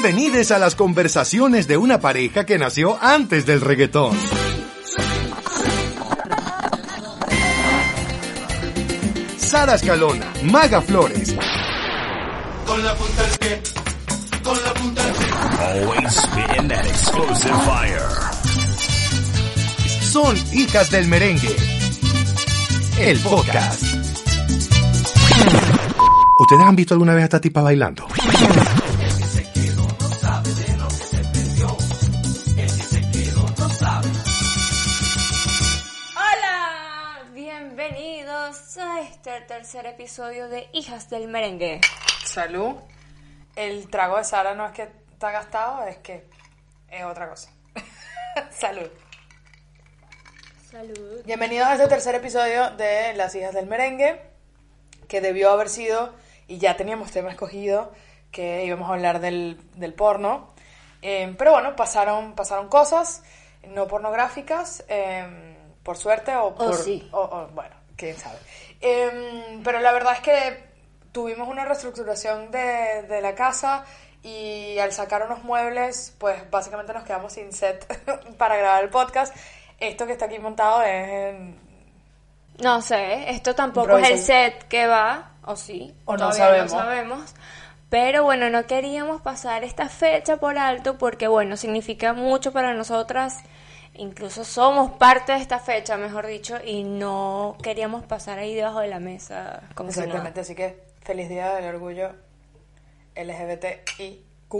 Bienvenidos a las conversaciones de una pareja que nació antes del reggaetón. Sara Escalona, Maga Flores. Con la punta del pie, con la punta del pie. Always spitting that explosive fire. Son hijas del merengue. El podcast. ¿Ustedes han visto alguna vez a esta tipa bailando? Tercer episodio de Hijas del Merengue. Salud. El trago de Sara no es que está gastado, es que es otra cosa. Salud. Salud. Bienvenidos a este tercer episodio de Las hijas del merengue, que debió haber sido, y ya teníamos tema escogido, que íbamos a hablar del, del porno. Eh, pero bueno, pasaron, pasaron cosas no pornográficas, eh, por suerte o por... sí. o- o, bueno, quién sabe. Eh, pero la verdad es que tuvimos una reestructuración de, de la casa y al sacar unos muebles, pues básicamente nos quedamos sin set para grabar el podcast. Esto que está aquí montado es en- No sé, esto tampoco es el set que va, o sí, O no sabemos. no sabemos. Pero bueno, no queríamos pasar esta fecha por alto porque bueno, significa mucho para nosotras. Incluso somos parte de esta fecha, mejor dicho, y no queríamos pasar ahí debajo de la mesa. Como si. Exactamente, así que feliz día del orgullo LGBTIQ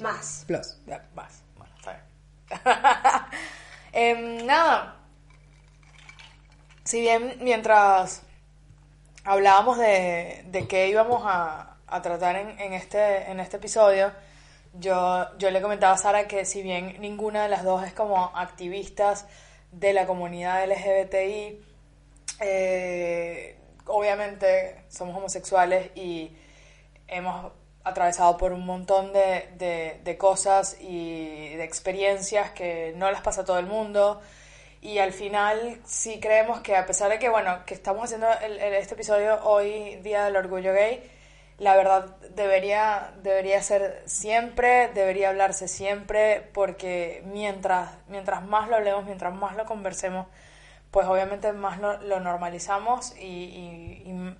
Más. plus. Ya, más. Bueno, está bien. Em, nada. Si bien mientras hablábamos de, de qué íbamos a, a tratar en, en este, en este episodio, yo, yo le comentaba a Sara que si bien ninguna de las dos es como activistas de la comunidad LGBTI, eh, obviamente somos homosexuales y hemos atravesado por un montón de, de- de cosas y de experiencias que no las pasa a todo el mundo. Y al final sí creemos que a pesar de que, bueno, que estamos haciendo el- el- este episodio hoy, Día del Orgullo Gay, la verdad debería, debería ser siempre, debería hablarse siempre, porque mientras, mientras más lo hablemos, mientras más lo conversemos, pues obviamente más lo, lo normalizamos y, y- y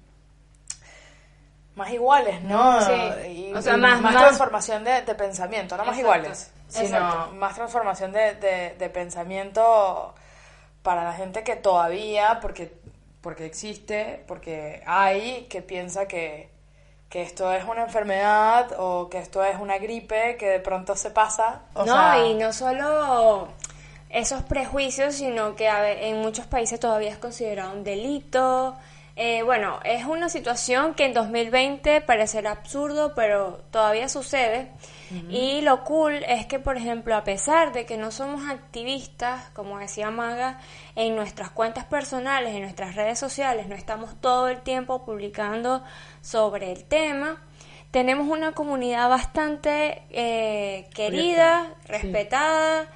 más iguales, ¿no? Sí. Y, O sea, más- más- transformación de, de pensamiento, no más Exacto. iguales, sino Exacto. más transformación de, de- de pensamiento para la gente que todavía, porque, porque existe, porque hay, que piensa que, que esto es una enfermedad o que esto es una gripe que de pronto se pasa. O no, sea, y no solo esos prejuicios, sino que en muchos países todavía es considerado un delito. Eh, bueno, es una situación que en 2020 parecerá absurdo, pero todavía sucede. Y lo cool es que, por ejemplo, a pesar de que no somos activistas, como decía Maga, en nuestras cuentas personales, en nuestras redes sociales, no estamos todo el tiempo publicando sobre el tema, tenemos una comunidad bastante eh, querida, respetada,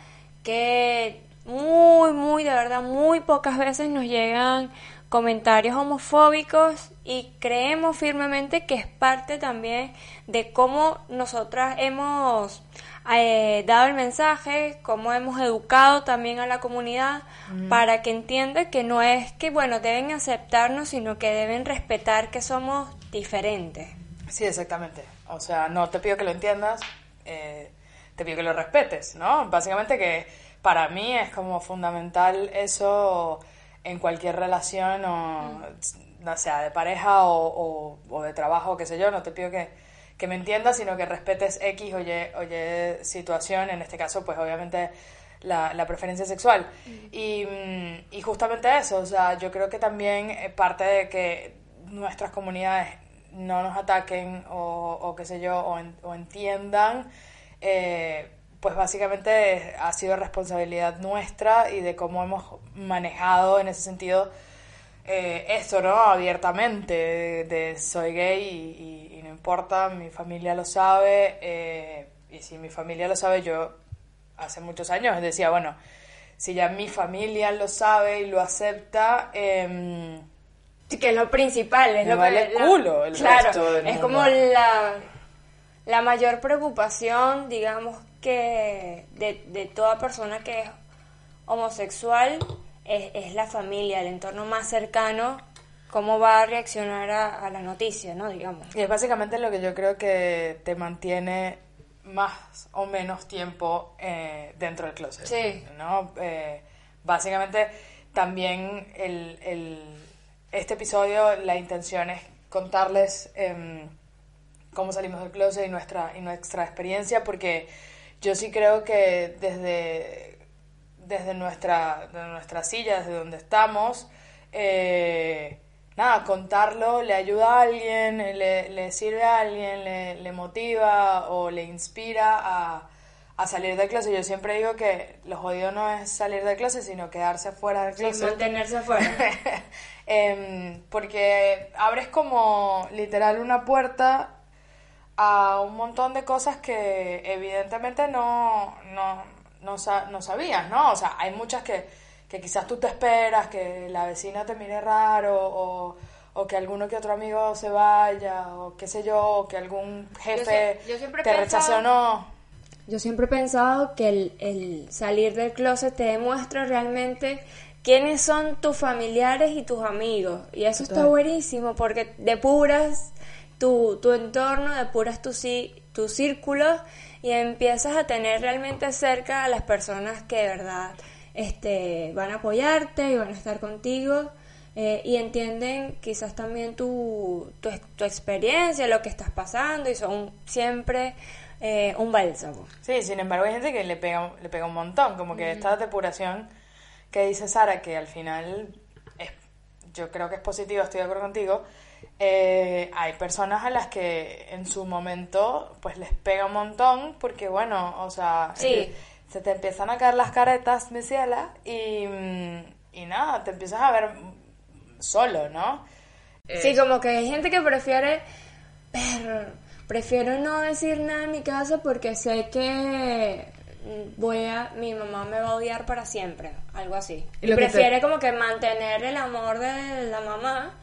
que muy, muy, de verdad, muy pocas veces nos llegan comentarios homofóbicos y creemos firmemente que es parte también de cómo nosotras hemos eh, dado el mensaje, cómo hemos educado también a la comunidad para que entienda que no es que, bueno, deben aceptarnos, sino que deben respetar que somos diferentes. Sí, exactamente. O sea, no te pido que lo entiendas, eh, te pido que lo respetes, ¿no? Básicamente que para mí es como fundamental eso en cualquier relación, o, no sea de pareja o, o- o de trabajo, qué sé yo, no te pido que, que me entiendas, sino que respetes X o Y, o Y situación, en este caso, pues obviamente la, la preferencia sexual. Y, mm, y justamente eso, o sea, yo creo que también eh, parte de que nuestras comunidades no nos ataquen o, o qué sé yo, o, en- o entiendan, eh, pues básicamente ha sido responsabilidad nuestra y de cómo hemos manejado en ese sentido eh, esto, ¿no? Abiertamente, de, de soy gay y, y- y no importa, mi familia lo sabe, eh, y si mi familia lo sabe, yo hace muchos años decía, bueno, si ya mi familia lo sabe y lo acepta, em, que es lo principal, es Me lo vale que, culo el claro, resto del es mundo. como la la mayor preocupación, digamos que de, de toda persona que es homosexual es, es la familia, el entorno más cercano, cómo va a reaccionar a, a la noticia, ¿no? Digamos. Y es básicamente lo que yo creo que te mantiene más o menos tiempo eh, dentro del closet. Sí. ¿no? Eh, básicamente también el, el- este episodio la intención es contarles em, cómo salimos del closet y nuestra, y nuestra experiencia porque yo sí creo que desde, desde nuestra, de nuestra silla, desde donde estamos, eh, nada, contarlo le ayuda a alguien, le, le sirve a alguien, le, le motiva o le inspira a, a salir del closet. Yo siempre digo que lo jodido no es salir del closet, sino quedarse fuera del Sí, closet. mantenerse fuera. Em, porque abres como literal una puerta a un montón de cosas que evidentemente no, no, no, sa- no sabías, ¿no? O sea, hay muchas que, que quizás tú te esperas, que la vecina te mire raro, o, o que alguno que otro amigo se vaya, o qué sé yo, o que algún jefe yo te rechace o no. Yo siempre he pensado que el, el salir del closet te demuestra realmente quiénes son tus familiares y tus amigos. Y eso está buenísimo porque depuras tu, tu entorno, depuras tu, ci- tu círculo y empiezas a tener realmente cerca a las personas que de verdad este, van a apoyarte y van a estar contigo. eh, y entienden quizás también tu, tu, tu experiencia, lo que estás pasando y son siempre eh, un bálsamo. Sí, sin embargo hay gente que le pega, le pega un montón, como que esta depuración que dice Sara, que al final es, yo creo que es positivo, estoy de acuerdo contigo, eh, hay personas a las que en su momento pues les pega un montón porque bueno, o sea, Sí. eh, se te empiezan a caer las caretas, mi ciela, y, mm, y nada, te empiezas a ver solo, ¿no? Sí, como que hay gente que prefiere, "Perro, prefiero no decir nada en mi casa porque sé que voy a, mi mamá me va a odiar para siempre, algo así. Y te- prefiere como que mantener el amor de la mamá.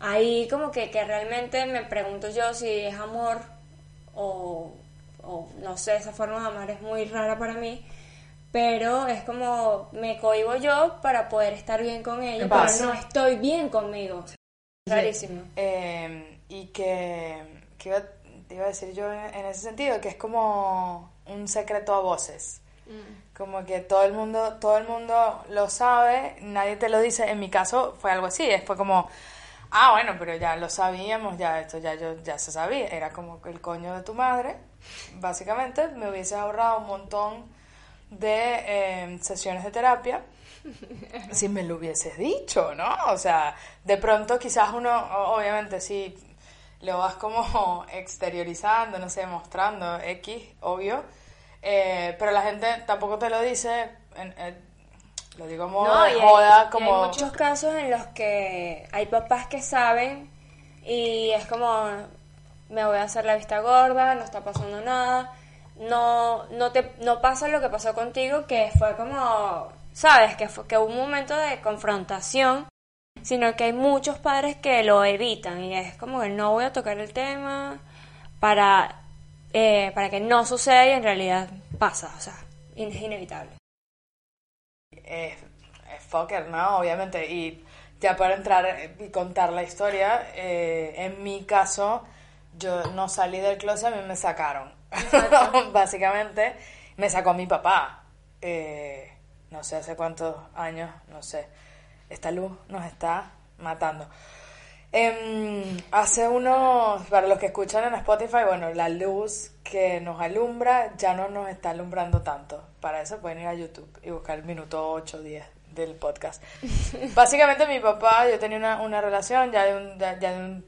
Ahí como que, que realmente me pregunto yo si es amor o, o no sé, esa forma de amar es muy rara para mí. Pero es como me cohibo yo para poder estar bien con ella, pero no estoy bien conmigo. Rarísimo. Eh, y que, que iba, te iba a decir yo en, en ese sentido, que es como un secreto a voces. Como que todo el mundo, todo el mundo lo sabe, nadie te lo dice. En mi caso fue algo así, fue como, ah, bueno, pero ya lo sabíamos, ya esto ya yo ya se sabía. Era como el coño de tu madre, básicamente, me hubiese ahorrado un montón de eh, sesiones de terapia si me lo hubieses dicho, ¿no? O sea, de pronto quizás uno, obviamente sí, lo vas como exteriorizando, no sé, mostrando X, obvio, eh, pero la gente tampoco te lo dice, en- en- lo digo No, de y hay- joda, y como... hay muchos casos en los que hay papás que saben y es como me voy a hacer la vista gorda, no está pasando nada, no no te no pasa lo que pasó contigo que fue como sabes que fue que hubo un momento de confrontación, sino que hay muchos padres que lo evitan y es como que no voy a tocar el tema para eh, para que no suceda y en realidad pasa, o sea, es inevitable. Es, es fucker, ¿no? Obviamente. Y ya para entrar y contar la historia, eh, en mi caso, yo no salí del closet, a mí me sacaron. Básicamente, me sacó mi papá. Eh, no sé hace cuántos años, no sé. Esta luz nos está matando. Em, hace unos, para los que escuchan en Spotify, bueno, la luz que nos alumbra ya no nos está alumbrando tanto. Para eso pueden ir a YouTube y buscar el minuto 8 o 10 del podcast. Básicamente mi papá, yo tenía una, una relación ya de, un- ya ya de un-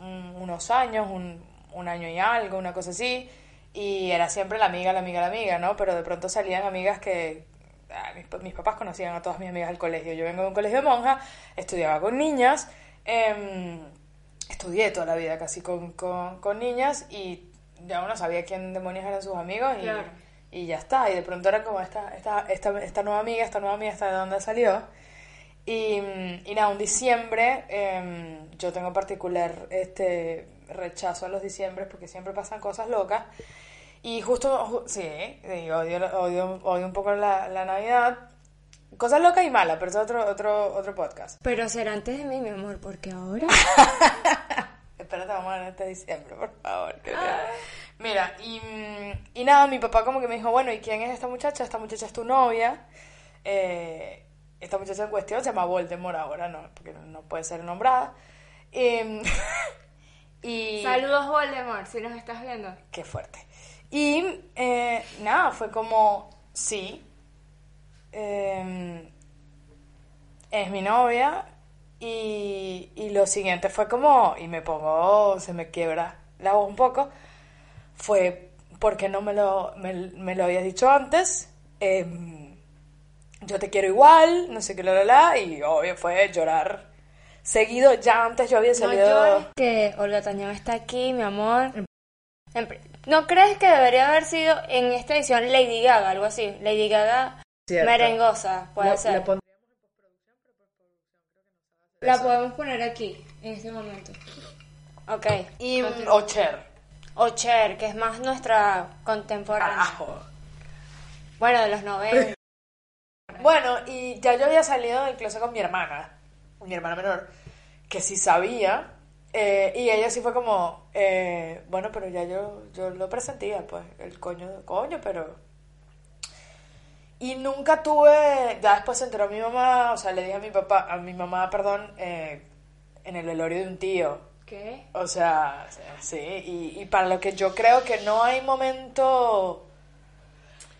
un- unos años, un, un año y algo, una cosa así, y era siempre la amiga, la amiga, la amiga, ¿no? Pero de pronto salían amigas que, ah, mis, mis papás conocían a todas mis amigas del colegio. Yo vengo de un colegio de monjas, estudiaba con niñas, em, estudié toda la vida casi con, con, con niñas y ya uno sabía quién demonios eran sus amigos y, Claro. y ya está. Y de pronto era como esta, esta, esta, esta nueva amiga, esta nueva amiga, esta de dónde salió. Y, y nada, un diciembre, em, yo tengo particular este rechazo a los diciembres porque siempre pasan cosas locas. Y justo, ju- sí, odio, odio, odio un poco la, la Navidad. Cosas locas y malas, pero eso es otro, otro, otro podcast. Pero será antes de mí, mi amor, porque ahora... Espérate, vamos a ver este diciembre, por favor. que ya- Mira, y, y nada, mi papá como que me dijo, bueno, ¿y quién es esta muchacha? Esta muchacha es tu novia. Eh, esta muchacha en cuestión se llama Voldemort ahora, no, porque no puede ser nombrada. Em, y... Saludos, Voldemort, si nos estás viendo. Qué fuerte. Y eh, nada, fue como, sí, em, es mi novia. Y, y lo siguiente fue como, y me pongo, se me quiebra la voz un poco, fue porque no me lo, me, me lo habías dicho antes. Em, yo te quiero igual, no sé qué, la, la, la, y obvio fue llorar seguido. Ya antes yo había No salido... llores que Olga Tañón está aquí, mi amor. Pri- ¿No crees que debería haber sido en esta edición Lady Gaga, algo así? Lady Gaga Cierto. merengosa, puede ser. pondríamos La podemos poner aquí, en este momento. Ok. Y Continúa. o Cher. O Cher, que es más nuestra contemporánea. Carajo. Bueno, de los 90. Bueno, y ya yo había salido incluso con mi hermana, mi hermana menor, que sí sabía, eh, y ella sí fue como, eh, bueno, pero ya yo, yo lo presentía, pues, el coño, coño, pero... Y nunca tuve, ya después se enteró mi mamá, o sea, le dije a mi papá, a mi mamá, perdón, eh, en el velorio de un tío, ¿Qué? o sea, sí, y, y para lo que yo creo que no hay momento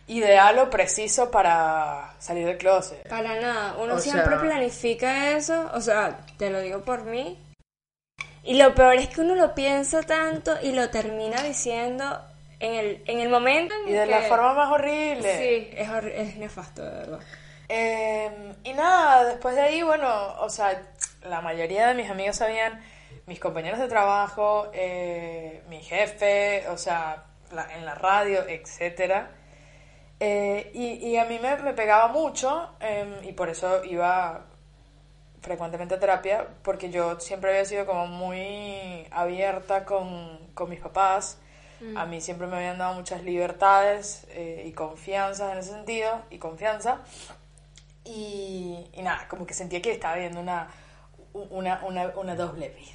ideal o preciso para salir del closet. Para nada, uno O siempre sea- planifica eso, o sea, te lo digo por mí. Y lo peor es que uno lo piensa tanto y lo termina diciendo en el, en el momento en Y de que... la forma más horrible. Sí, es, hor- es nefasto, de verdad. Eh, y nada, después de ahí, bueno, o sea, la mayoría de mis amigos sabían, mis compañeros de trabajo, eh, mi jefe, o sea, la- en la radio, etcétera. Eh, y, y a mí me, me pegaba mucho eh, y por eso iba frecuentemente a terapia, porque yo siempre había sido como muy abierta con, con mis papás. A mí siempre me habían dado muchas libertades eh, y confianza en ese sentido, y confianza. Y, y nada, como que sentía que estaba viendo una, una, una, una doble vida.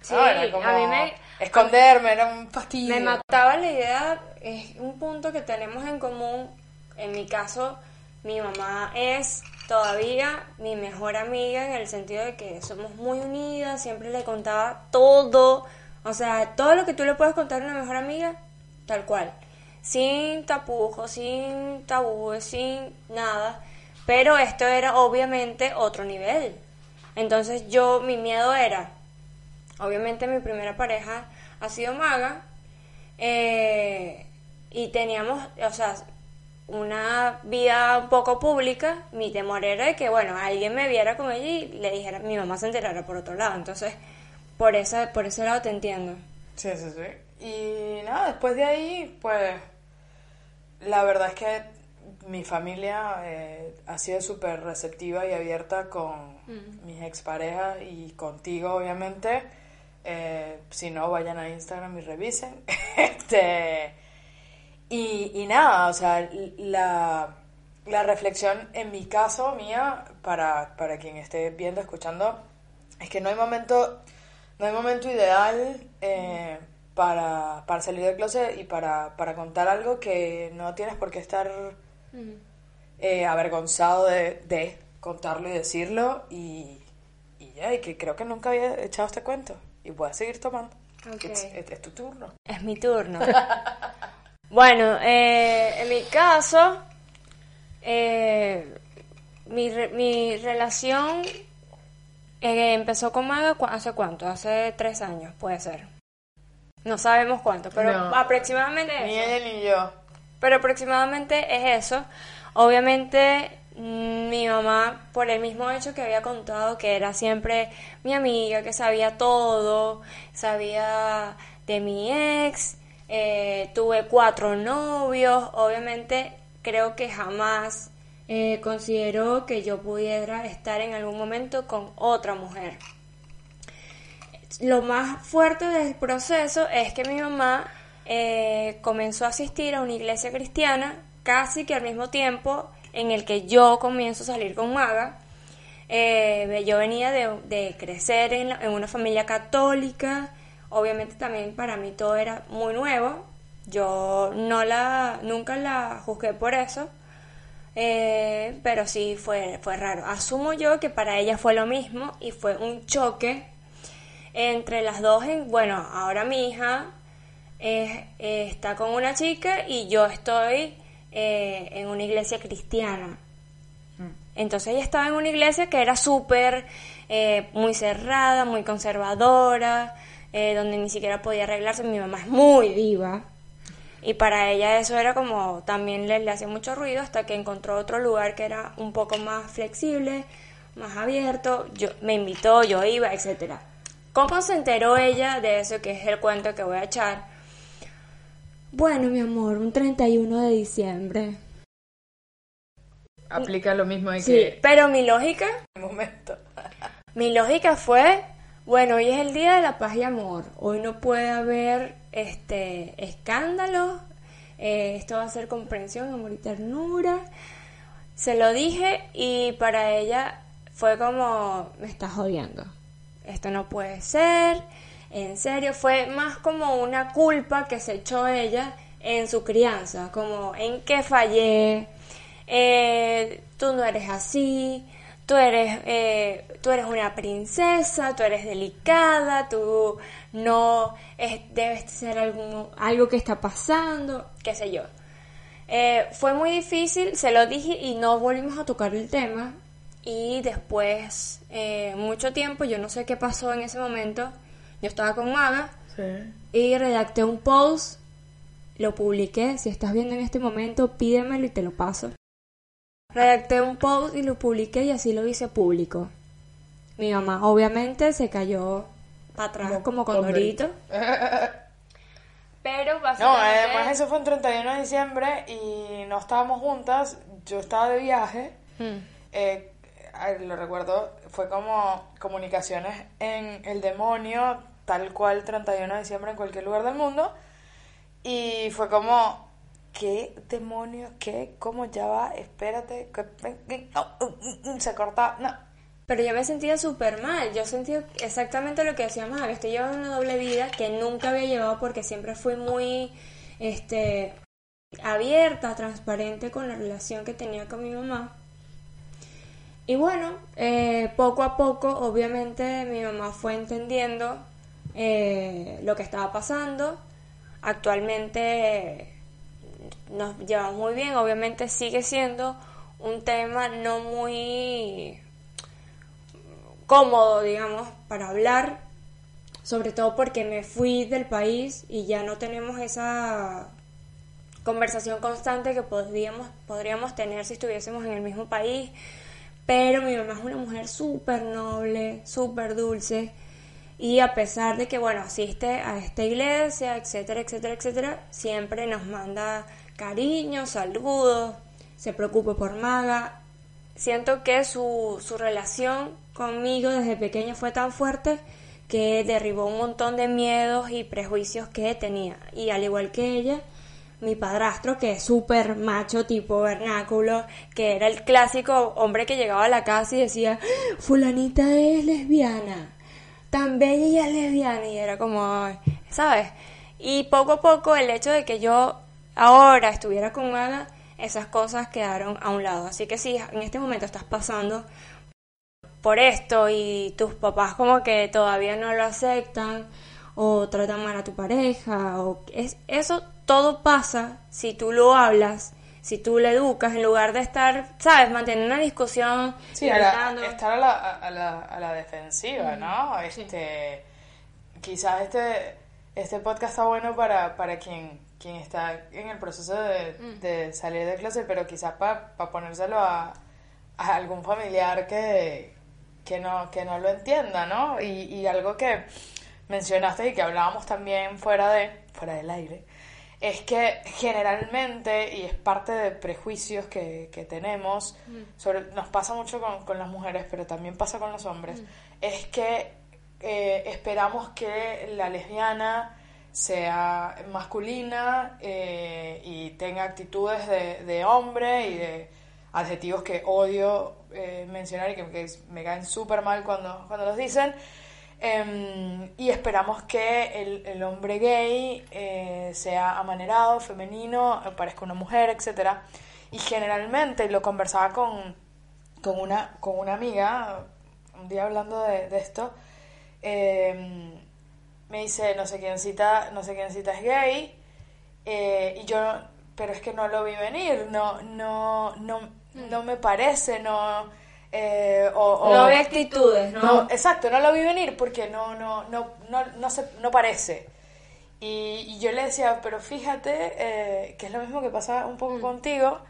Sí. Era como a mí me- esconderme, era un fastidio. Me mataba la idea, es un punto que tenemos en común. En mi caso, mi mamá es todavía mi mejor amiga en el sentido de que somos muy unidas, siempre le contaba todo, o sea, todo lo que tú le puedes contar a una mejor amiga, tal cual, sin tapujos, sin tabúes, sin nada, pero esto era obviamente otro nivel. Entonces yo, mi miedo era, Obviamente mi primera pareja ha sido maga eh, y teníamos, o sea, una vida un poco pública. Mi temor era de que, bueno, alguien me viera con ella y le dijera, mi mamá se enterara por otro lado. Entonces, por, esa, por ese lado te entiendo. Sí, sí, sí. Y nada, después de ahí, pues, la verdad es que mi familia eh, ha sido súper receptiva y abierta con mis exparejas y contigo, obviamente. Eh, si no, vayan a Instagram y revisen. este, y, y nada, o sea, la, la reflexión en mi caso, mía, para, para quien esté viendo, escuchando, es que no hay momento, no hay momento ideal eh, para, para salir del closet y para, para contar algo que no tienes por qué estar eh, avergonzado de, de contarlo y decirlo y, y ya, y que creo que nunca había echado este cuento y voy a seguir tomando. Es- es tu turno. Es mi turno. bueno, eh, en mi caso, eh, mi, re- mi relación eh, empezó con Maga cu- hace cuánto, hace tres años, puede ser. No sabemos cuánto, pero No. aproximadamente Ni eso. ella ni yo. Pero aproximadamente es eso. Obviamente mm, mi mamá, por el mismo hecho que había contado, que era siempre mi amiga, que sabía todo, sabía de mi ex, eh, tuve cuatro novios, obviamente creo que jamás eh, consideró que yo pudiera estar en algún momento con otra mujer. Lo más fuerte del proceso es que mi mamá eh, comenzó a asistir a una iglesia cristiana casi que al mismo tiempo en el que yo comienzo a salir con Maga. Eh, yo venía de, crecer en, en una familia católica, obviamente también para mí todo era muy nuevo, yo no la, nunca la juzgué por eso, eh, pero sí fue, fue raro. Asumo yo que para ella fue lo mismo y fue un choque entre las dos. En, bueno, ahora mi hija está con una chica y yo estoy eh, en una iglesia cristiana. Entonces ella estaba en una iglesia que era súper, eh, muy cerrada, muy conservadora, eh, donde ni siquiera podía arreglarse. Mi mamá es muy viva. Y para ella eso era como, también le, le hacía mucho ruido hasta que encontró otro lugar que era un poco más flexible, más abierto. Yo, me invitó, yo iba, etcétera. ¿Cómo se enteró ella de eso que es el cuento que voy a echar? Bueno, mi amor, un 31 de diciembre. Aplica lo mismo de Sí, que pero mi lógica, un momento. mi lógica fue, bueno, hoy es el día de la paz y amor. Hoy no puede haber este escándalos. eh, esto va a ser comprensión, amor y ternura. Se lo dije y para ella fue como, me estás jodiendo. Esto no puede ser. En serio, fue más como una culpa que se echó ella en su crianza, como en qué fallé, eh, tú no eres así, tú eres, eh, tú eres una princesa, tú eres delicada, tú no es, debes ser algo, algo que está pasando, qué sé yo. Eh, fue muy difícil, se lo dije y no volvimos a tocar el tema. Y después, eh, mucho tiempo, yo no sé qué pasó en ese momento, yo estaba con Maga Sí. y redacté un post, lo publiqué, si estás viendo en este momento, pídemelo y te lo paso. Redacté un post y lo publiqué y así lo hice público. Mi mamá obviamente se cayó para atrás Como como condorito. condorito. Pero No, básicamente... además eso fue un 31 de diciembre y no estábamos juntas, yo estaba de viaje, Mm. eh, lo recuerdo, fue como comunicaciones en el demonio, tal cual 31 de diciembre en cualquier lugar del mundo, y fue como, ¿qué demonios? ¿Qué? ¿Cómo ya va? Espérate, oh, mm, mm, se corta, no. Pero yo me sentía súper mal. Yo sentía exactamente lo que decíamos, que estoy llevando una doble vida que nunca había llevado porque siempre fui muy este, abierta, transparente con la relación que tenía con mi mamá. Y bueno, eh, poco a poco, obviamente, mi mamá fue entendiendo eh, lo que estaba pasando. Actualmente nos llevamos muy bien, obviamente sigue siendo un tema no muy cómodo, digamos, para hablar, sobre todo porque me fui del país y ya no tenemos esa conversación constante que podríamos, podríamos tener si estuviésemos en el mismo país. Pero mi mamá es una mujer súper noble, súper dulce. Y a pesar de que, bueno, asiste a esta iglesia, etcétera, etcétera, etcétera, siempre nos manda cariño, saludos, se preocupa por Maga. Siento que su, su relación conmigo desde pequeña fue tan fuerte que derribó un montón de miedos y prejuicios que tenía. Y al igual que ella, mi padrastro, que es súper macho tipo vernáculo, que era el clásico hombre que llegaba a la casa y decía, fulanita es lesbiana, tan bella y y era como, ¿sabes? Y poco a poco el hecho de que yo ahora estuviera con Ana, esas cosas quedaron a un lado. Así que si en este momento estás pasando por esto y tus papás como que todavía no lo aceptan o tratan mal a tu pareja o es eso todo pasa si tú lo hablas si tú le educas en lugar de estar sabes mantener una discusión Sí, a la- estar a la, a, la, a la defensiva, ¿no? sí. Este, Quizás este, este podcast está bueno para, para quien, quien está en el proceso de, Mm. de salir de clase, pero quizás para ponérselo a, a algún familiar que, que, no, que no lo entienda, ¿no? Y, y algo que mencionaste y que hablábamos también fuera, de, fuera del aire, es que generalmente, y es parte de prejuicios que, que tenemos, sobre, nos pasa mucho con, con las mujeres, pero también pasa con los hombres, es que eh, esperamos que la lesbiana sea masculina eh, y tenga actitudes de, de hombre y de adjetivos que odio eh, mencionar y que, que me caen súper mal cuando, cuando los dicen. Em, y esperamos que el, el hombre gay eh, sea amanerado, femenino, parezca una mujer, etc. Y generalmente lo conversaba con, con, una, con una amiga, un día hablando de, de esto, em, me dice, no sé quién cita, no sé quién cita es gay, eh, y yo, pero es que no lo vi venir, no, no, no, no me parece, no, eh, o, o- No ve actitudes, ¿no? no, exacto, no lo vi venir porque no, no, no, no, no, se, no parece. Y, y yo le decía, pero fíjate eh, que es lo mismo que pasa un poco contigo.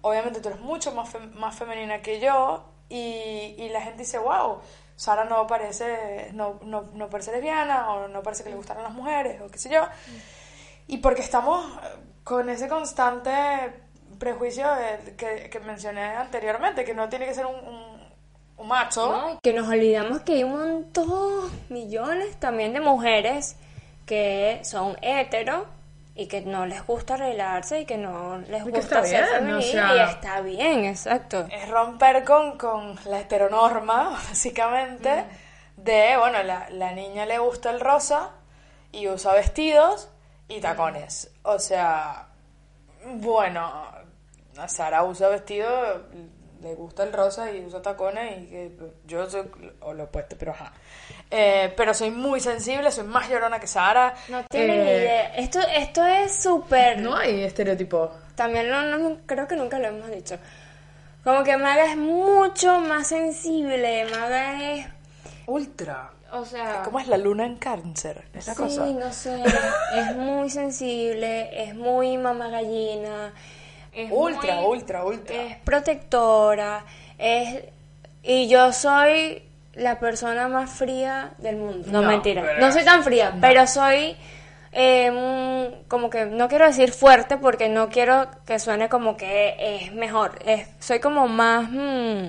Obviamente tú eres mucho más, fem- más femenina que yo y, y la gente dice, wow, Sara no parece, no, no, no parece lesbiana o no parece que le gustaran las mujeres o qué sé yo. Y porque estamos con ese constante prejuicio de- que, que mencioné anteriormente, que no tiene que ser un, un- un macho. ¿no? Que nos olvidamos que hay un montón, millones también de mujeres que son hetero y que no les gusta arreglarse y que no les gusta ser o femenina sea- y está bien, exacto. es romper con, con la heteronorma, básicamente, de, bueno, la, la niña le gusta el rosa y usa vestidos y tacones. O sea, bueno, a Sara usa vestido, le gusta el rosa y usa tacones y que yo soy o lo opuesto, pero ajá. Eh, pero soy muy sensible, soy más llorona que Sara. No tienen Eh, ni idea. Esto, esto es súper... No hay estereotipo. También no, no- creo que nunca lo hemos dicho. Como que Maga es mucho más sensible. Maga es... Ultra. O sea... ¿Cómo es la luna en cáncer? Esa Sí, cosa. no sé, es muy sensible, es muy mamá gallina, es Ultra, muy- ultra, ultra. es protectora, es y yo soy la persona más fría del mundo. No, No, mentira, pero- no soy tan fría, pero soy eh, como que no quiero decir fuerte porque no quiero que suene como que es mejor. Es, soy como más mm,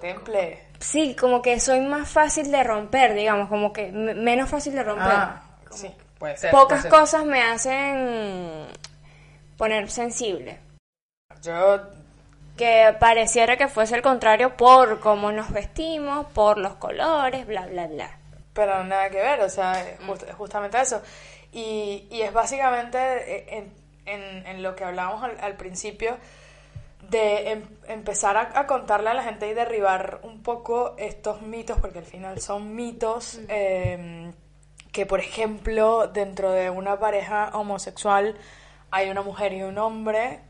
Temple. Sí, como que soy más fácil de romper, digamos, como que me- menos fácil de romper. Ah, sí, puede ser. Pocas puede ser. cosas me hacen poner sensible. Yo Que pareciera que fuese el contrario por cómo nos vestimos, por los colores, bla, bla, bla. Pero nada que ver, o sea, es just- es justamente eso. Y, y es básicamente eh, en, en- en lo que hablábamos al, al principio, de em- empezar a, a contarle a la gente y derribar un poco estos mitos, porque al final son mitos, eh, que por ejemplo dentro de una pareja homosexual hay una mujer y un hombre,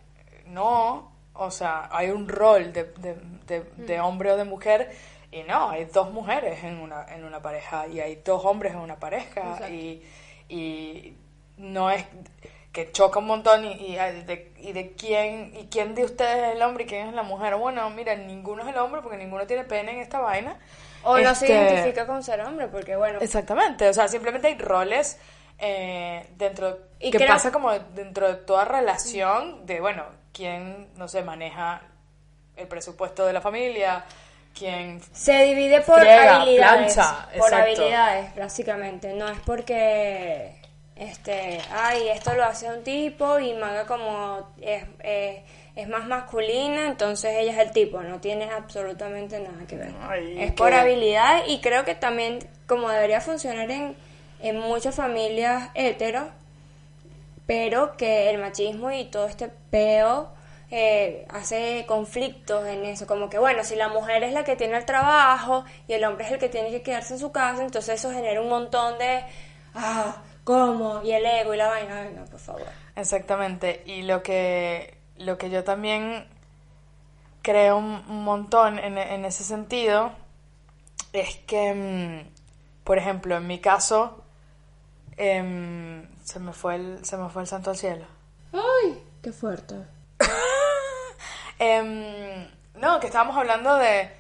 no, o sea, hay un rol de, de- de- de hombre o de mujer y no, hay dos mujeres en una, en una pareja y hay dos hombres en una pareja y, y no es que choca un montón y, y, de, y de quién y quién de ustedes es el hombre y quién es la mujer. Bueno, mira, ninguno es el hombre porque ninguno tiene pene en esta vaina. O no se Este, identifica con ser hombre, porque bueno, Exactamente, o sea, simplemente hay roles eh, dentro, Y que creo- pasa como dentro de toda relación de, bueno, quién, no sé, maneja el presupuesto de la familia, quién... se divide por Friega, habilidades. plancha, por exacto. habilidades, básicamente. No es porque, este, ay, esto lo hace un tipo y Maga como es, es, es más masculina, entonces ella es el tipo. No tiene absolutamente nada que ver. Ay, es por habilidad y creo que también, como debería funcionar en, en muchas familias heteros, pero que el machismo y todo este peo eh, hace conflictos en eso, como que bueno, si la mujer es la que tiene el trabajo y el hombre es el que tiene que quedarse en su casa, entonces eso genera un montón de, ah, ¿cómo? Y el ego y la vaina, no, por favor. Exactamente, y lo que, lo que yo también creo un, un montón en, en ese sentido es que, mm, por ejemplo, en mi caso, em, se, me fue el, se me fue el santo al cielo. Ay, qué fuerte. Em, no, que estábamos hablando de,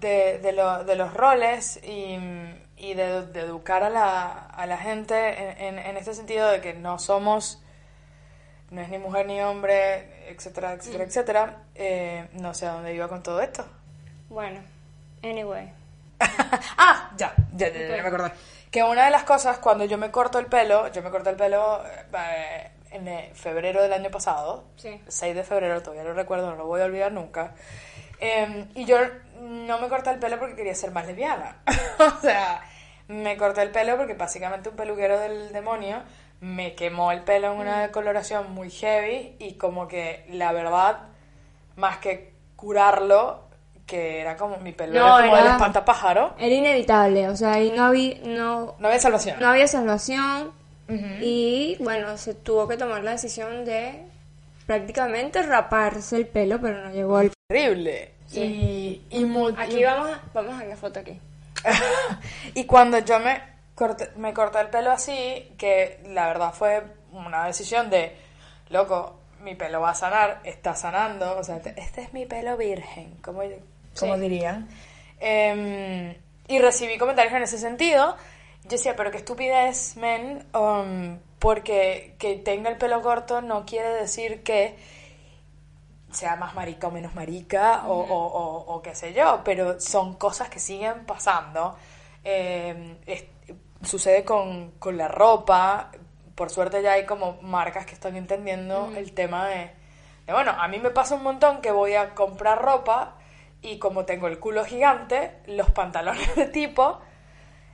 de, de, lo- de los roles y, y de, de educar a la, a la gente en, en, en este sentido de que no somos, no es ni mujer ni hombre, etcétera, etcétera, etcétera. Eh, no sé a dónde iba con todo esto. Bueno, anyway. ah, ya, ya, ya, ya me acordé. Que una de las cosas, cuando yo me corto el pelo, yo me corté el pelo eh, en eh, febrero del año pasado, Sí. 6 de febrero, todavía lo recuerdo, no lo voy a olvidar nunca. Eh, y yo no me corté el pelo porque quería ser más lesbiana. o sea, me corté el pelo porque básicamente un peluquero del demonio me quemó el pelo en una decoloración muy heavy y como que la verdad, más que curarlo, que era como mi pelo No, era como el era- espantapájaro, Era inevitable, o sea, ahí no había, no, no había salvación. no había salvación y bueno, se tuvo que tomar la decisión de prácticamente raparse el pelo, pero no llegó al... Terrible. Y, y mu- Aquí y- vamos, a- vamos a la foto aquí. y cuando yo me corté, me corté el pelo así, que la verdad fue una decisión de, loco, mi pelo va a sanar, está sanando, o sea, te- este es mi pelo virgen, como, como Sí. dirían. Em, y recibí comentarios en ese sentido. Yo decía, pero qué estupidez, men, um, porque que tenga el pelo corto no quiere decir que sea más marica o menos marica o, o, o- o qué sé yo, pero son cosas que siguen pasando. Eh, es- sucede con, con la ropa, por suerte ya hay como marcas que están entendiendo el tema de, de, bueno, a mí me pasa un montón que voy a comprar ropa y como tengo el culo gigante, los pantalones de tipo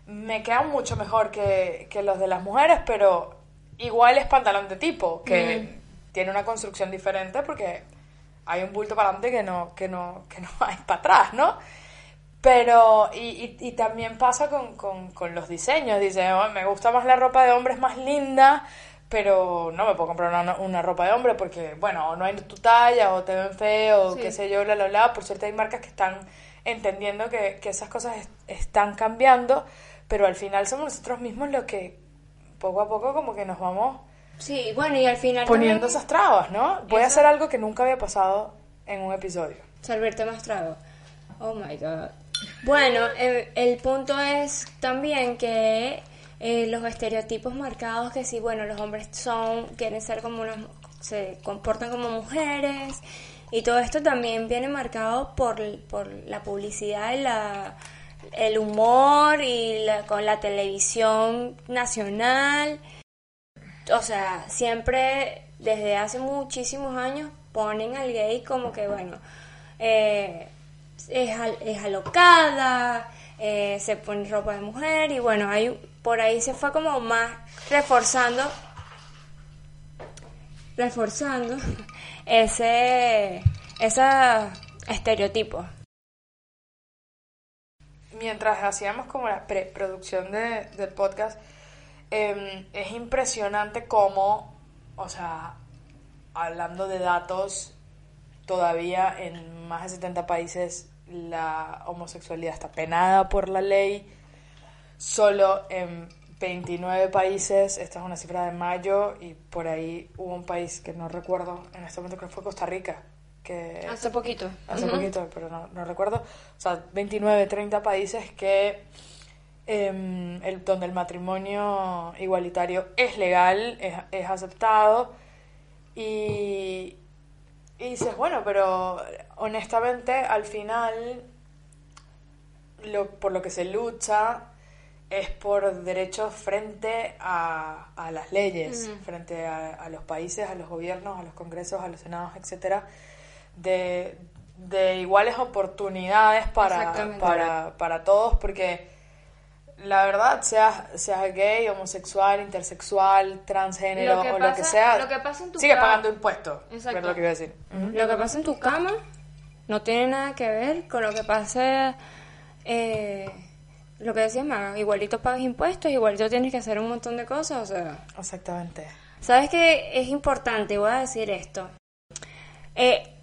me quedan mucho mejor que, que los de las mujeres, pero igual es pantalón de tipo, que tiene una construcción diferente porque hay un bulto para adelante que no, que no, que no hay para atrás, ¿no? Pero, y, y, y también pasa con, con, con los diseños. Dice, "Oh, me gusta más la ropa de hombre, es más linda, pero no me puedo comprar una, una ropa de hombre porque, bueno, o no hay tu talla, o te ven feo, o Sí. qué sé yo, bla, bla, bla. Por suerte hay marcas que están entendiendo que, que esas cosas es- están cambiando, pero al final somos nosotros mismos los que poco a poco como que nos vamos Sí, bueno, y al final poniendo también- esas trabas, ¿no? Voy a hacer algo que nunca había pasado en un episodio. Servirte más trago. Oh my god. Bueno, el, el punto es también que eh, los estereotipos marcados que sí, bueno, los hombres son, quieren ser como unas, se comportan como mujeres y todo esto también viene marcado por, por la publicidad y la, el humor y la, con la televisión nacional. O sea, siempre desde hace muchísimos años ponen al gay como que, bueno, eh, es, al- es alocada, eh, se pone ropa de mujer y bueno, hay, por ahí se fue como más reforzando, reforzando ese, ese estereotipo. mientras hacíamos como la preproducción de, del podcast, eh, es impresionante cómo, o sea, hablando de datos, todavía en más de 70 países la homosexualidad está penada por la ley. Solo en 29 países, esta es una cifra de mayo, y por ahí hubo un país que no recuerdo en este momento, creo que fue Costa Rica, que Hace poquito. hace poquito, pero no, no recuerdo. O sea, 29, 30 países que em, el, donde el matrimonio igualitario es legal, es, es aceptado. Y, y dices, bueno, pero honestamente al final lo, por lo que se lucha es por derechos frente a, a las leyes, frente a, a los países, a los gobiernos, a los congresos, a los senados, etcétera, de, de iguales oportunidades para, para, para todos, porque la verdad, seas, seas gay, homosexual, intersexual, transgénero Lo o lo que pasa- sea, lo que pasa en tu sigue pagando impuestos. Exacto. Es lo que iba a decir. Lo que pasa en tu cama no tiene nada que ver con lo que pase, eh, lo que decías, Maga, igualito pagas impuestos, igualito tienes que hacer un montón de cosas, o sea... Exactamente. ¿Sabes qué? Es importante, voy a decir esto. Eh,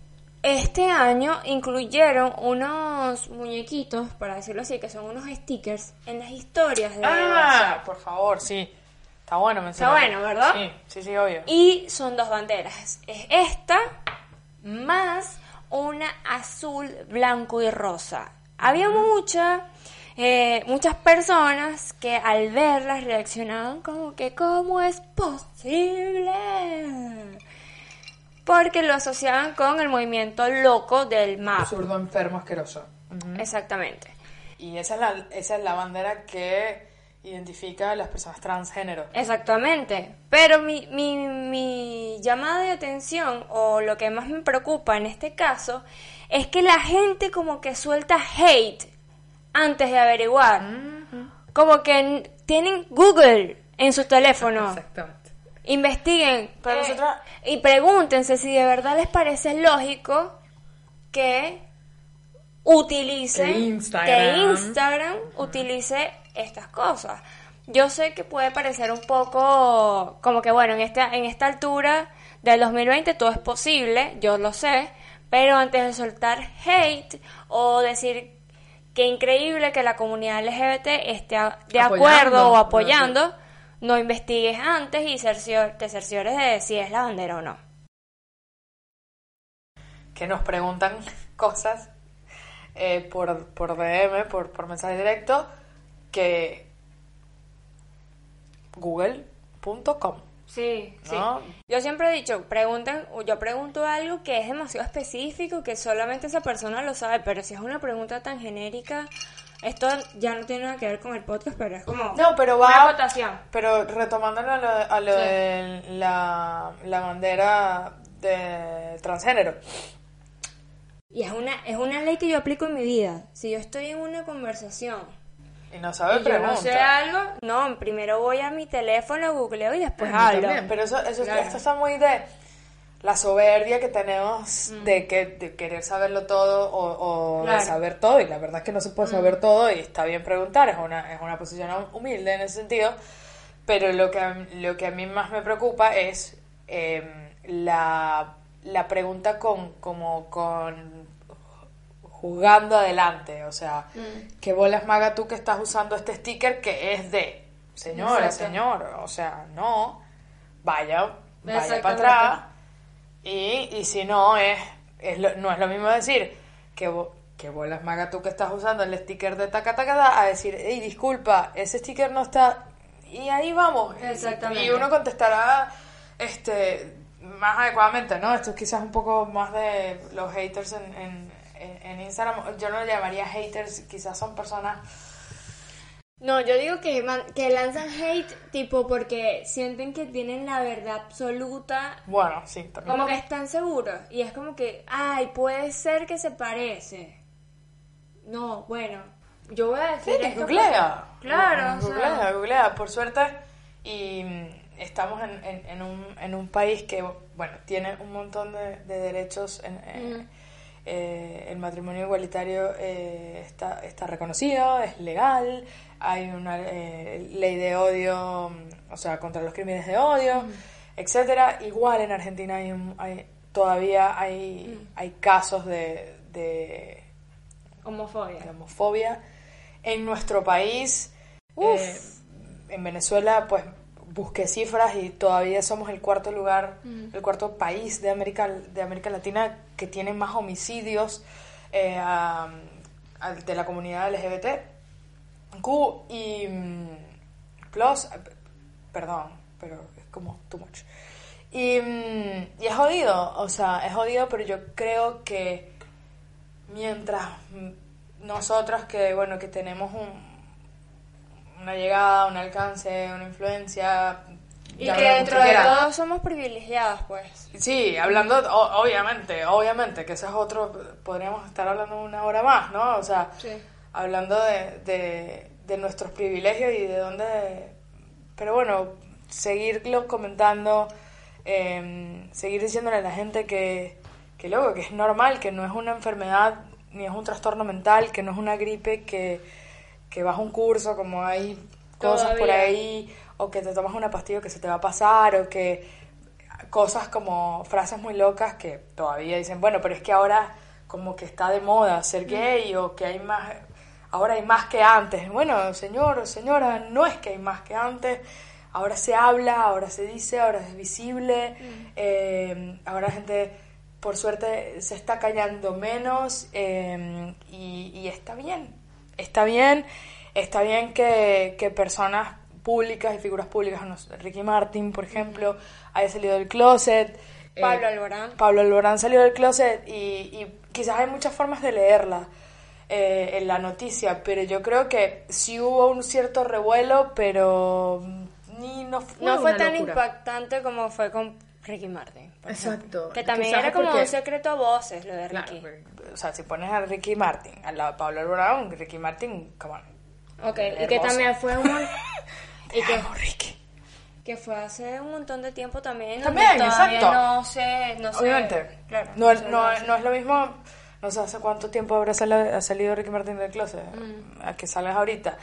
este año incluyeron unos muñequitos, para decirlo así, que son unos stickers en las historias de Ah, por favor, sí. Está bueno mencionarlo. bueno, ¿verdad? Sí, sí, sí, obvio. Y son dos banderas. Es esta más una azul, blanco y rosa. Había mucha eh, muchas personas que al verlas reaccionaban como que ¿cómo es posible? Porque lo asociaban con el movimiento loco del MAP. Absurdo, enfermo, asqueroso. Exactamente. Y esa es la, esa es la bandera que identifica a las personas transgénero. Exactamente. Pero mi, mi, mi llamada de atención o lo que más me preocupa en este caso es que la gente como que suelta hate antes de averiguar. Como que tienen Google en su teléfono. Exactamente. Investiguen eh, y pregúntense si de verdad les parece lógico que utilicen Que Instagram. que Instagram utilice estas cosas. Yo sé que puede parecer un poco como que bueno, en esta en esta altura del 2020 todo es posible, yo lo sé, pero antes de soltar hate o decir que increíble que la comunidad LGBT esté de Apoyando. acuerdo o apoyando, no investigues antes y cercior- te cerciores de si es la bandera o no. que nos preguntan cosas eh, por, por DM, por, por mensaje directo, que google.com. Sí, sí. Yo siempre he dicho, pregunten, o yo pregunto algo que es demasiado específico, que solamente esa persona lo sabe, pero si es una pregunta tan genérica, esto ya no tiene nada que ver con el podcast, pero es como No, pero una va... votación. Pero retomándolo a lo, a lo Sí. de la, la bandera de transgénero. Y es una, es una ley que yo aplico en mi vida. Si yo estoy en una conversación Y no sabe y yo no sé algo, no, primero voy a mi teléfono, googleo y después A hablo. también, pero eso, eso Claro. esto está muy de la soberbia que tenemos de que de querer saberlo todo o, o Claro. de saber todo y la verdad es que no se puede saber todo y está bien preguntar es una es una posición humilde en ese sentido pero lo que lo que a mí más me preocupa es eh, la, la pregunta con como con jugando adelante o sea que bolas maga tú que estás usando este sticker que es de señora Exacto. señor o sea no vaya vaya para atrás. Y, y si no es, es lo- no es lo mismo decir que que bolas maga tú que estás usando el sticker de taca taca ta, a decir hey disculpa ese sticker no está y ahí vamos. Exactamente. y uno contestará este más adecuadamente no esto es quizás un poco más de los haters en, en, en- en Instagram yo no lo llamaría haters quizás son personas No, yo digo que, man- que lanzan hate tipo porque sienten que tienen la verdad absoluta bueno sí también Como que están seguros. Y es como que, ay, puede ser que se parece. No, bueno, yo voy a decir Sí, esto googlea. porque- Claro, o sea, Googlea, googlea, por suerte. Y mm, estamos en, en- en un, en un país que, bueno, tiene un montón de, de derechos. En, en- eh, el matrimonio igualitario eh, está, está reconocido, es legal. Hay una eh, ley de odio, mm, o sea, contra los crímenes de odio, etcétera. Igual en Argentina hay, un- hay- todavía hay, hay casos de- de homofobia. de homofobia. En nuestro país, en Venezuela, pues busqué cifras y todavía somos el cuarto lugar, el cuarto país de América, de América Latina que tiene más homicidios eh, a- a- de la comunidad LGBT. Q y mm, plus, eh, perdón, pero es como too much. Y, mm, y es jodido, o sea, es jodido, pero yo creo que mientras mm, nosotros que, bueno, que tenemos un, una llegada, un alcance, una influencia... Y que dentro de todo somos privilegiados, pues. Sí, hablando, o- obviamente, obviamente, que ese es otro, podríamos estar hablando una hora más, ¿no? O sea, Sí. hablando de, de, de nuestros privilegios y de dónde... Pero bueno, seguirlo comentando, eh, seguir diciéndole a la gente que, que luego, que es normal, que no es una enfermedad ni es un trastorno mental, que no es una gripe, que, que vas a un curso, como hay cosas por ahí, o que te tomas una pastilla que se te va a pasar, o que cosas como frases muy locas que todavía dicen, bueno, pero es que ahora como que está de moda ser gay o que hay más, ahora hay más que antes. Bueno, señor o señora, no es que hay más que antes. Ahora se habla, ahora se dice, ahora es visible, eh, ahora la gente, por suerte, se está callando menos eh, y, y está bien, está bien, está bien que, que personas públicas y figuras públicas, no sé, Ricky Martin, por ejemplo, haya salido del closet. eh, Pablo Alborán. Pablo Alborán salió del closet y, y quizás hay muchas formas de leerla eh, en la noticia, pero yo creo que sí hubo un cierto revuelo, pero ni no fue, No fue tan locura. impactante como fue con Ricky Martin. Exacto. Que también Quizás era como porque- un secreto a voces lo de Claro, Ricky. porque, o sea, si pones a Ricky Martin al lado de Pablo Alborán, Ricky Martin, come on. Ok, y que también fue un... y que, Amo, Ricky. que fue hace un montón de tiempo también. También, exacto. No sé, no sé. Obviamente. Claro, no, no, sé. no es lo mismo, no sé hace cuánto tiempo habrá sali- ha salido Ricky Martin del closet, Mm. a que salgas ahorita.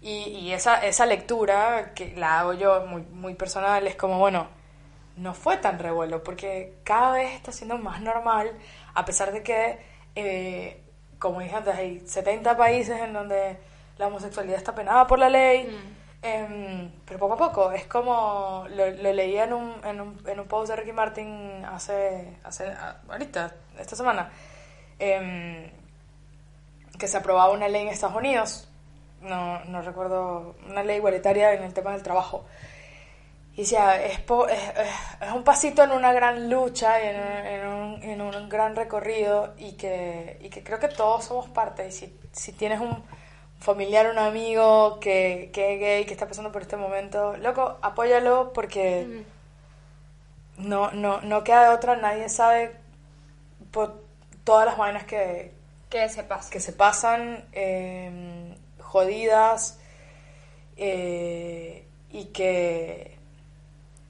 Y, y esa, esa lectura, que la hago yo muy, muy personal, es como, bueno, no fue tan revuelo, porque cada vez está siendo más normal, a pesar de que, eh, como dije antes, hay 70 países en donde la homosexualidad está penada por la ley. Mm. Em, pero poco a poco, es como lo, lo leía en un, en, un, en un post de Ricky Martin hace, hace a- ahorita, esta semana, em, que se aprobaba una ley en Estados Unidos, no, no recuerdo, una ley igualitaria en el tema del trabajo. Y decía, es, es, es- un pasito en una gran lucha, y en, un- en, un, en un gran recorrido, y que, y que creo que todos somos parte. Y si, si tienes un familiar, un amigo que, que es gay, que está pasando por este momento, loco, apóyalo porque no, no, no queda de otra, nadie sabe por todas las vainas que, Que se pasa. que se pasan eh, jodidas eh, y que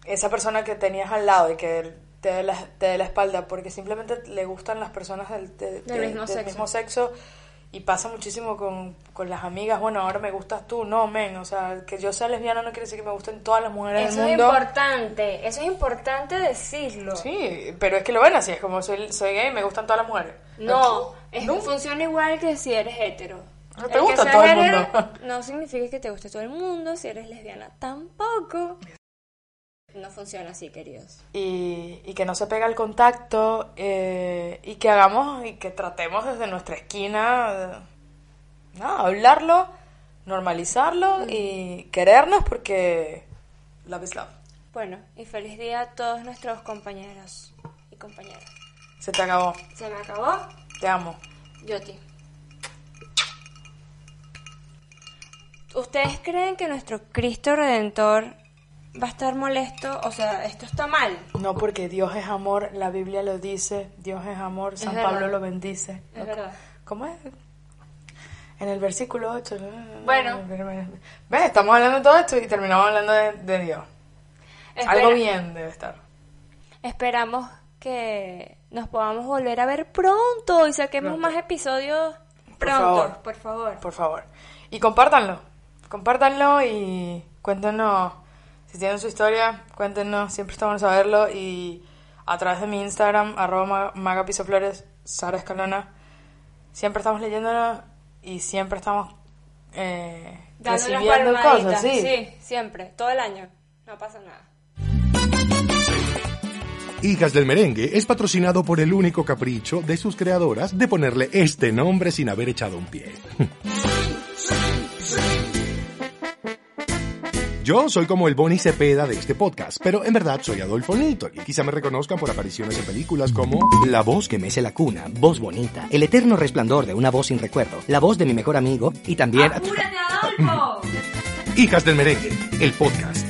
esa persona que tenías al lado y que te dé la, te dé la espalda porque simplemente le gustan las personas del, de- Del de- mismo del sexo. mismo sexo y pasa muchísimo con, con las amigas, bueno, ahora me gustas tú, no, men, o sea, que yo sea lesbiana no quiere decir que me gusten todas las mujeres Eso del es mundo. importante, eso es importante decirlo. Sí, pero es que lo ven así, es como soy, soy gay me gustan todas las mujeres. No, es, No. funciona igual que si eres hetero. No te El que gusta todo el mundo. No significa que te guste todo el mundo, si eres lesbiana tampoco. No funciona así, queridos. y, y que no se pega el contacto eh, y que hagamos y que tratemos desde nuestra esquina eh, nada, hablarlo, normalizarlo y querernos porque love is love. Bueno, y feliz día a todos nuestros compañeros y compañeras. Se te acabó. ¿Se me acabó? Te amo. Yo a ti. ¿Ustedes creen que nuestro Cristo Redentor va a estar molesto? O sea, esto está mal. No porque Dios es amor, la Biblia lo dice, Dios es amor, San. Pablo lo bendice. Es verdad. ¿Cómo es? En el versículo 8. Bueno. ¿Ves? Estamos hablando de todo esto y terminamos hablando de, de Dios. Espera- Algo bien debe estar. Esperamos que nos podamos volver a ver pronto y saquemos Pronto. más episodios Por pronto, favor. por favor. Por favor. Y compártanlo. Compártanlo y cuéntenos si tienen su historia. Cuéntenos, siempre está bueno saberlo. Y a través de mi Instagram, arroba ma- magapisoflores, Sara Escalona, siempre estamos leyéndonos y siempre estamos eh, recibiendo cosas. Sí. sí, siempre, todo el año. No pasa nada. Hijas del Merengue es patrocinado por el único capricho de sus creadoras de ponerle este nombre sin haber echado un pie. Yo soy como el Bonnie Cepeda de este podcast, pero en verdad soy Adolfo Nito y quizá me reconozcan por apariciones en películas como La voz que mece la cuna, voz bonita, el eterno resplandor de una voz sin recuerdo, la voz de mi mejor amigo y también... ¡Apúrate, Adolfo! Hijas del Merengue, el podcast.